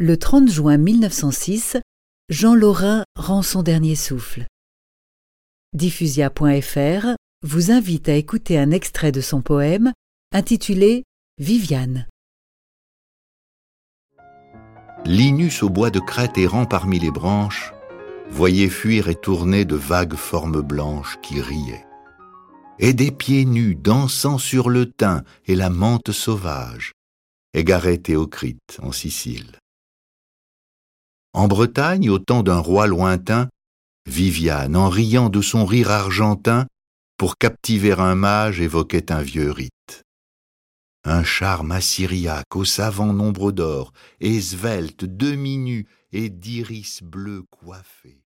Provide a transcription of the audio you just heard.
Le 30 juin 1906, Jean Lorrain rend son dernier souffle. Diffusia.fr vous invite à écouter un extrait de son poème intitulé Viviane. Linus au bois de crête errant parmi les branches, voyait fuir et tourner de vagues formes blanches qui riaient. Et des pieds nus dansant sur le thym et la menthe sauvage, égarait Théocrite en Sicile. En Bretagne, au temps d'un roi lointain, Viviane, en riant de son rire argentin, pour captiver un mage, évoquait un vieux rite. Un charme assyriaque au savant nombre d'or, et svelte, demi-nu, et d'iris bleu coiffé.